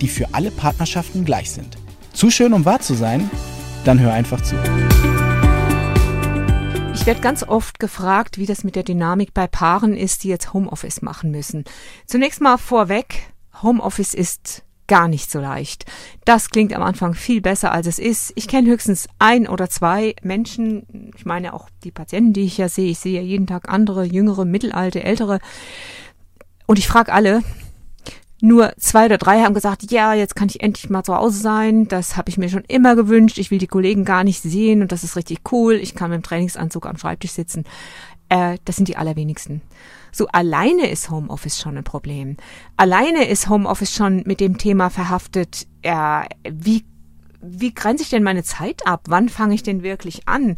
die für alle Partnerschaften gleich sind. Zu schön, um wahr zu sein? Dann hör einfach zu. Ich werde ganz oft gefragt, wie das mit der Dynamik bei Paaren ist, die jetzt Homeoffice machen müssen. Zunächst mal vorweg, Homeoffice ist gar nicht so leicht. Das klingt am Anfang viel besser, als es ist. Ich kenne höchstens ein oder zwei Menschen, ich meine auch die Patienten, die ich ja sehe, ich sehe ja jeden Tag andere, jüngere, mittelalte, ältere. Und ich frage alle, nur zwei oder drei haben gesagt, ja, jetzt kann ich endlich mal zu Hause sein. Das habe ich mir schon immer gewünscht. Ich will die Kollegen gar nicht sehen und das ist richtig cool. Ich kann mit dem Trainingsanzug am Schreibtisch sitzen. Äh, das sind die allerwenigsten. So alleine ist Homeoffice schon ein Problem. Alleine ist Homeoffice schon mit dem Thema verhaftet, äh, wie wie grenze ich denn meine Zeit ab? Wann fange ich denn wirklich an?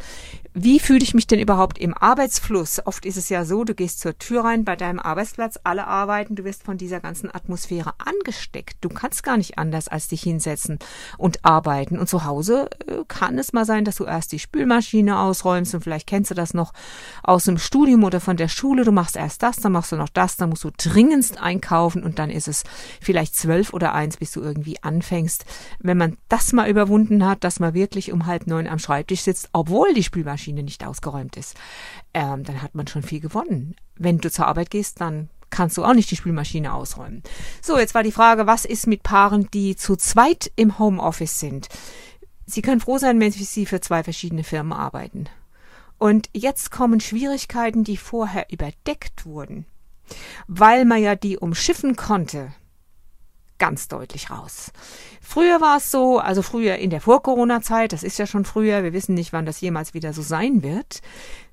Wie fühle ich mich denn überhaupt im Arbeitsfluss? Oft ist es ja so, du gehst zur Tür rein bei deinem Arbeitsplatz, alle arbeiten, du wirst von dieser ganzen Atmosphäre angesteckt. Du kannst gar nicht anders als dich hinsetzen und arbeiten. Und zu Hause äh, kann es mal sein, dass du erst die Spülmaschine ausräumst und vielleicht kennst du das noch aus dem Studium oder von der Schule. Du machst erst das, dann machst du noch das, dann musst du dringendst einkaufen und dann ist es vielleicht zwölf oder eins, bis du irgendwie anfängst. Wenn man das mal überwunden hat, dass man wirklich um halb neun am Schreibtisch sitzt, obwohl die Spülmaschine Spülmaschine nicht ausgeräumt ist, ähm, dann hat man schon viel gewonnen. Wenn du zur Arbeit gehst, dann kannst du auch nicht die Spülmaschine ausräumen. So, jetzt war die Frage, was ist mit Paaren, die zu zweit im Homeoffice sind? Sie können froh sein, wenn sie für zwei verschiedene Firmen arbeiten. Und jetzt kommen Schwierigkeiten, die vorher überdeckt wurden, weil man ja die umschiffen konnte ganz deutlich raus. Früher war es so, also früher in der Vor-Corona-Zeit, das ist ja schon früher, wir wissen nicht, wann das jemals wieder so sein wird.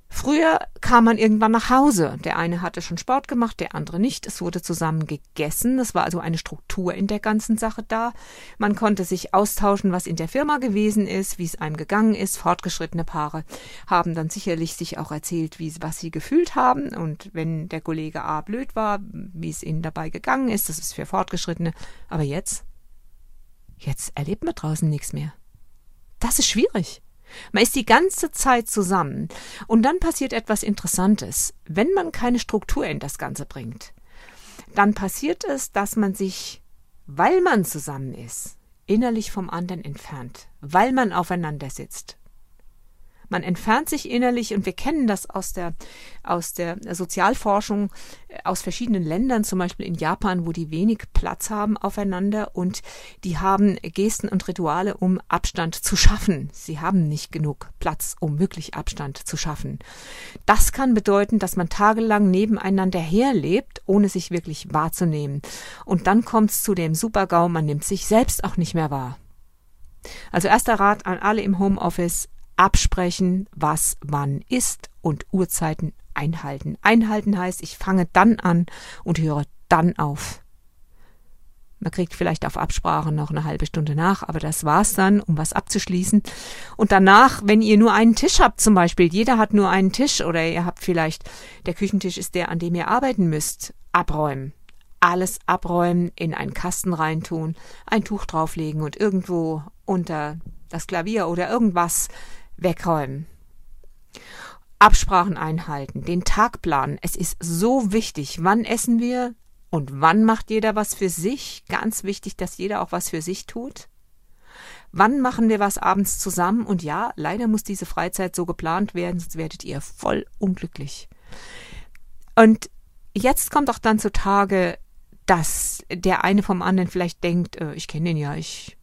Früher kam man irgendwann nach Hause. Der eine hatte schon Sport gemacht, der andere nicht. Es wurde zusammen gegessen. Es war also eine Struktur in der ganzen Sache da. Man konnte sich austauschen, was in der Firma gewesen ist, wie es einem gegangen ist. Fortgeschrittene Paare haben dann sicherlich sich auch erzählt, wie, was sie gefühlt haben. Und wenn der Kollege A blöd war, wie es ihnen dabei gegangen ist. Das ist für Fortgeschrittene. Aber jetzt? Jetzt erlebt man draußen nichts mehr. Das ist schwierig. Man ist die ganze Zeit zusammen. Und dann passiert etwas Interessantes. Wenn man keine Struktur in das Ganze bringt, dann passiert es, dass man sich, weil man zusammen ist, innerlich vom anderen entfernt, weil man aufeinander sitzt, man entfernt sich innerlich und wir kennen das aus der, aus der Sozialforschung äh, aus verschiedenen Ländern, zum Beispiel in Japan, wo die wenig Platz haben aufeinander und die haben Gesten und Rituale, um Abstand zu schaffen. Sie haben nicht genug Platz, um wirklich Abstand zu schaffen. Das kann bedeuten, dass man tagelang nebeneinander herlebt, ohne sich wirklich wahrzunehmen. Und dann kommt es zu dem Supergau, man nimmt sich selbst auch nicht mehr wahr. Also erster Rat an alle im Homeoffice, absprechen, was wann ist und Uhrzeiten einhalten. Einhalten heißt, ich fange dann an und höre dann auf. Man kriegt vielleicht auf Absprache noch eine halbe Stunde nach, aber das war's dann, um was abzuschließen. Und danach, wenn ihr nur einen Tisch habt, zum Beispiel, jeder hat nur einen Tisch oder ihr habt vielleicht, der Küchentisch ist der, an dem ihr arbeiten müsst, abräumen. Alles abräumen, in einen Kasten reintun, ein Tuch drauflegen und irgendwo unter das Klavier oder irgendwas wegräumen. Absprachen einhalten, den Tag planen. Es ist so wichtig, wann essen wir und wann macht jeder was für sich. Ganz wichtig, dass jeder auch was für sich tut. Wann machen wir was abends zusammen? Und ja, leider muss diese Freizeit so geplant werden, sonst werdet ihr voll unglücklich. Und jetzt kommt auch dann zutage, dass der eine vom anderen vielleicht denkt, äh, ich kenne den ja, ich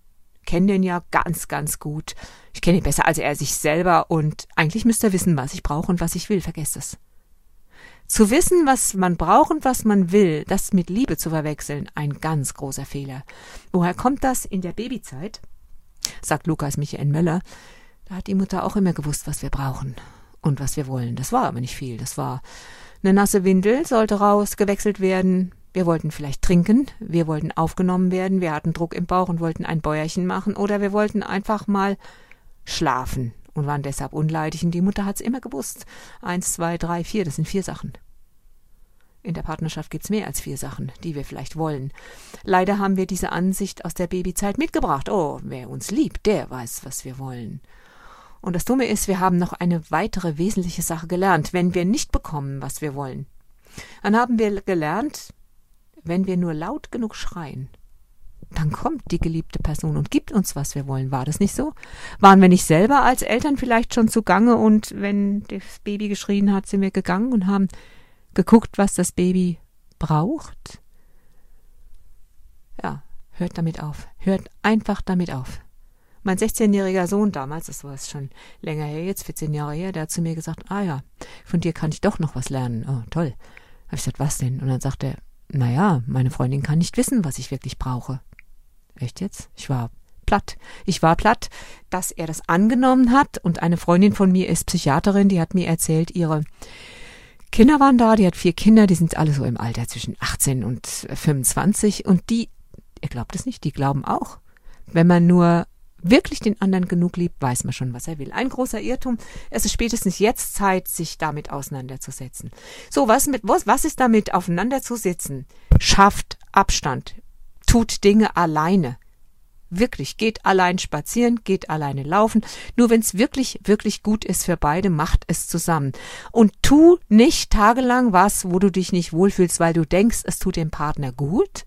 kenne den ja ganz, ganz gut. Ich kenne ihn besser als er sich selber und eigentlich müsste er wissen, was ich brauche und was ich will. Vergesst es. Zu wissen, was man braucht und was man will, das mit Liebe zu verwechseln, ein ganz großer Fehler. Woher kommt das in der Babyzeit? Sagt Lukas Michael Möller. Da hat die Mutter auch immer gewusst, was wir brauchen und was wir wollen. Das war aber nicht viel. Das war eine nasse Windel, sollte raus, gewechselt werden, Wir wollten vielleicht trinken, wir wollten aufgenommen werden, wir hatten Druck im Bauch und wollten ein Bäuerchen machen oder wir wollten einfach mal schlafen und waren deshalb unleidig und die Mutter hat's immer gewusst. Eins, zwei, drei, vier, das sind vier Sachen. In der Partnerschaft gibt's mehr als vier Sachen, die wir vielleicht wollen. Leider haben wir diese Ansicht aus der Babyzeit mitgebracht. Oh, wer uns liebt, der weiß, was wir wollen. Und das Dumme ist, wir haben noch eine weitere wesentliche Sache gelernt, wenn wir nicht bekommen, was wir wollen. Dann haben wir gelernt, wenn wir nur laut genug schreien, dann kommt die geliebte Person und gibt uns, was wir wollen. War das nicht so? Waren wir nicht selber als Eltern vielleicht schon zugange und wenn das Baby geschrien hat, sind wir gegangen und haben geguckt, was das Baby braucht? Ja, hört damit auf. Hört einfach damit auf. Mein 16-jähriger Sohn damals, das war es schon länger her, jetzt 14 Jahre her, der hat zu mir gesagt, ah ja, von dir kann ich doch noch was lernen. Oh, toll. Hab ich gesagt, was denn? Und dann sagt er, naja, meine Freundin kann nicht wissen, was ich wirklich brauche. Echt jetzt? Ich war platt. Ich war platt, dass er das angenommen hat und eine Freundin von mir ist Psychiaterin, die hat mir erzählt, ihre Kinder waren da, die hat vier Kinder, die sind alle so im Alter zwischen 18 und 25 und die, ihr glaubt es nicht, die glauben auch, wenn man nur wirklich den anderen genug liebt, weiß man schon, was er will. Ein großer Irrtum. Es ist spätestens jetzt Zeit, sich damit auseinanderzusetzen. So, was mit, was, was ist damit aufeinanderzusitzen? Schafft Abstand. Tut Dinge alleine. Wirklich, geht allein spazieren, geht alleine laufen. Nur wenn es wirklich, wirklich gut ist für beide, macht es zusammen. Und tu nicht tagelang was, wo du dich nicht wohlfühlst, weil du denkst, es tut dem Partner gut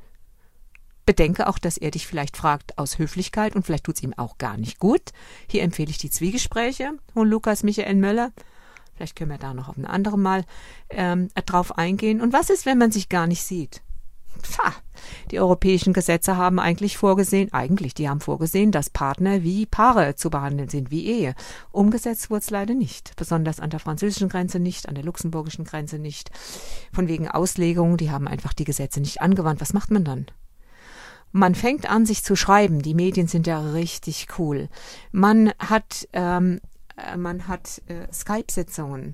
Bedenke auch, dass er dich vielleicht fragt aus Höflichkeit und vielleicht tut's ihm auch gar nicht gut. Hier empfehle ich die Zwiegespräche von Lukas Michael Möller. Vielleicht können wir da noch auf ein anderes Mal ähm, drauf eingehen. Und was ist, wenn man sich gar nicht sieht? Pfah, die europäischen Gesetze haben eigentlich vorgesehen, eigentlich, die haben vorgesehen, dass Partner wie Paare zu behandeln sind, wie Ehe. Umgesetzt wurde es leider nicht. Besonders an der französischen Grenze nicht, an der luxemburgischen Grenze nicht. Von wegen Auslegung, die haben einfach die Gesetze nicht angewandt. Was macht man dann? Man fängt an, sich zu schreiben. Die Medien sind ja richtig cool. Man hat, ähm, äh, man hat äh, Skype-Sitzungen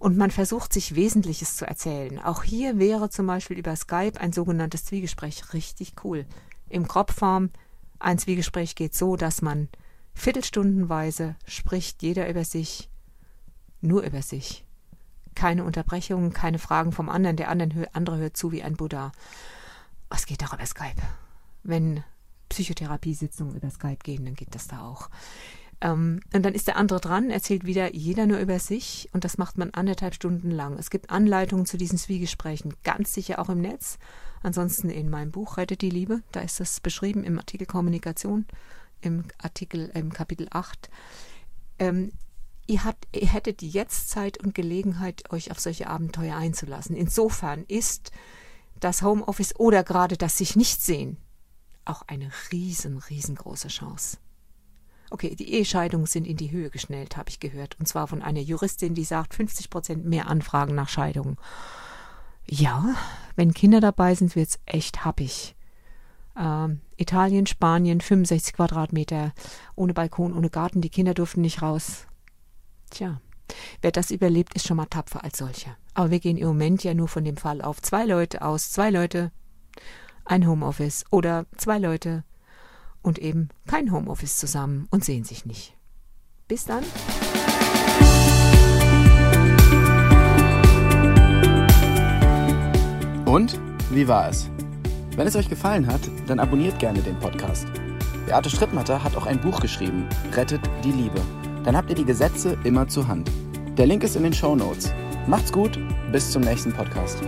und man versucht, sich Wesentliches zu erzählen. Auch hier wäre zum Beispiel über Skype ein sogenanntes Zwiegespräch richtig cool. Im Kropfform, ein Zwiegespräch geht so, dass man viertelstundenweise spricht jeder über sich, nur über sich. Keine Unterbrechungen, keine Fragen vom anderen, der andere hört zu wie ein Buddha. Was geht auch über Skype? Wenn Psychotherapiesitzungen über Skype gehen, dann geht das da auch. Ähm, und dann ist der andere dran, erzählt wieder jeder nur über sich und das macht man anderthalb Stunden lang. Es gibt Anleitungen zu diesen Zwiegesprächen, ganz sicher auch im Netz. Ansonsten in meinem Buch Rettet die Liebe, da ist das beschrieben im Artikel Kommunikation, im Artikel, im Kapitel 8. Ähm, ihr, habt, ihr hättet jetzt Zeit und Gelegenheit, euch auf solche Abenteuer einzulassen. Insofern ist das Homeoffice oder gerade das sich nicht sehen auch eine riesen, riesengroße Chance. Okay, die Ehescheidungen sind in die Höhe geschnellt, habe ich gehört. Und zwar von einer Juristin, die sagt 50 Prozent mehr Anfragen nach Scheidungen. Ja, wenn Kinder dabei sind, wird's echt happig. Ähm, Italien, Spanien, 65 Quadratmeter, ohne Balkon, ohne Garten, die Kinder durften nicht raus. Tja, wer das überlebt, ist schon mal tapfer als solcher. Aber wir gehen im Moment ja nur von dem Fall auf zwei Leute aus, zwei Leute ein Homeoffice oder zwei Leute und eben kein Homeoffice zusammen und sehen sich nicht. Bis dann. Und wie war es? Wenn es euch gefallen hat, dann abonniert gerne den Podcast. Beate Strittmatter hat auch ein Buch geschrieben, Rettet die Liebe. Dann habt ihr die Gesetze immer zur Hand. Der Link ist in den Show Notes. Macht's gut, bis zum nächsten Podcast.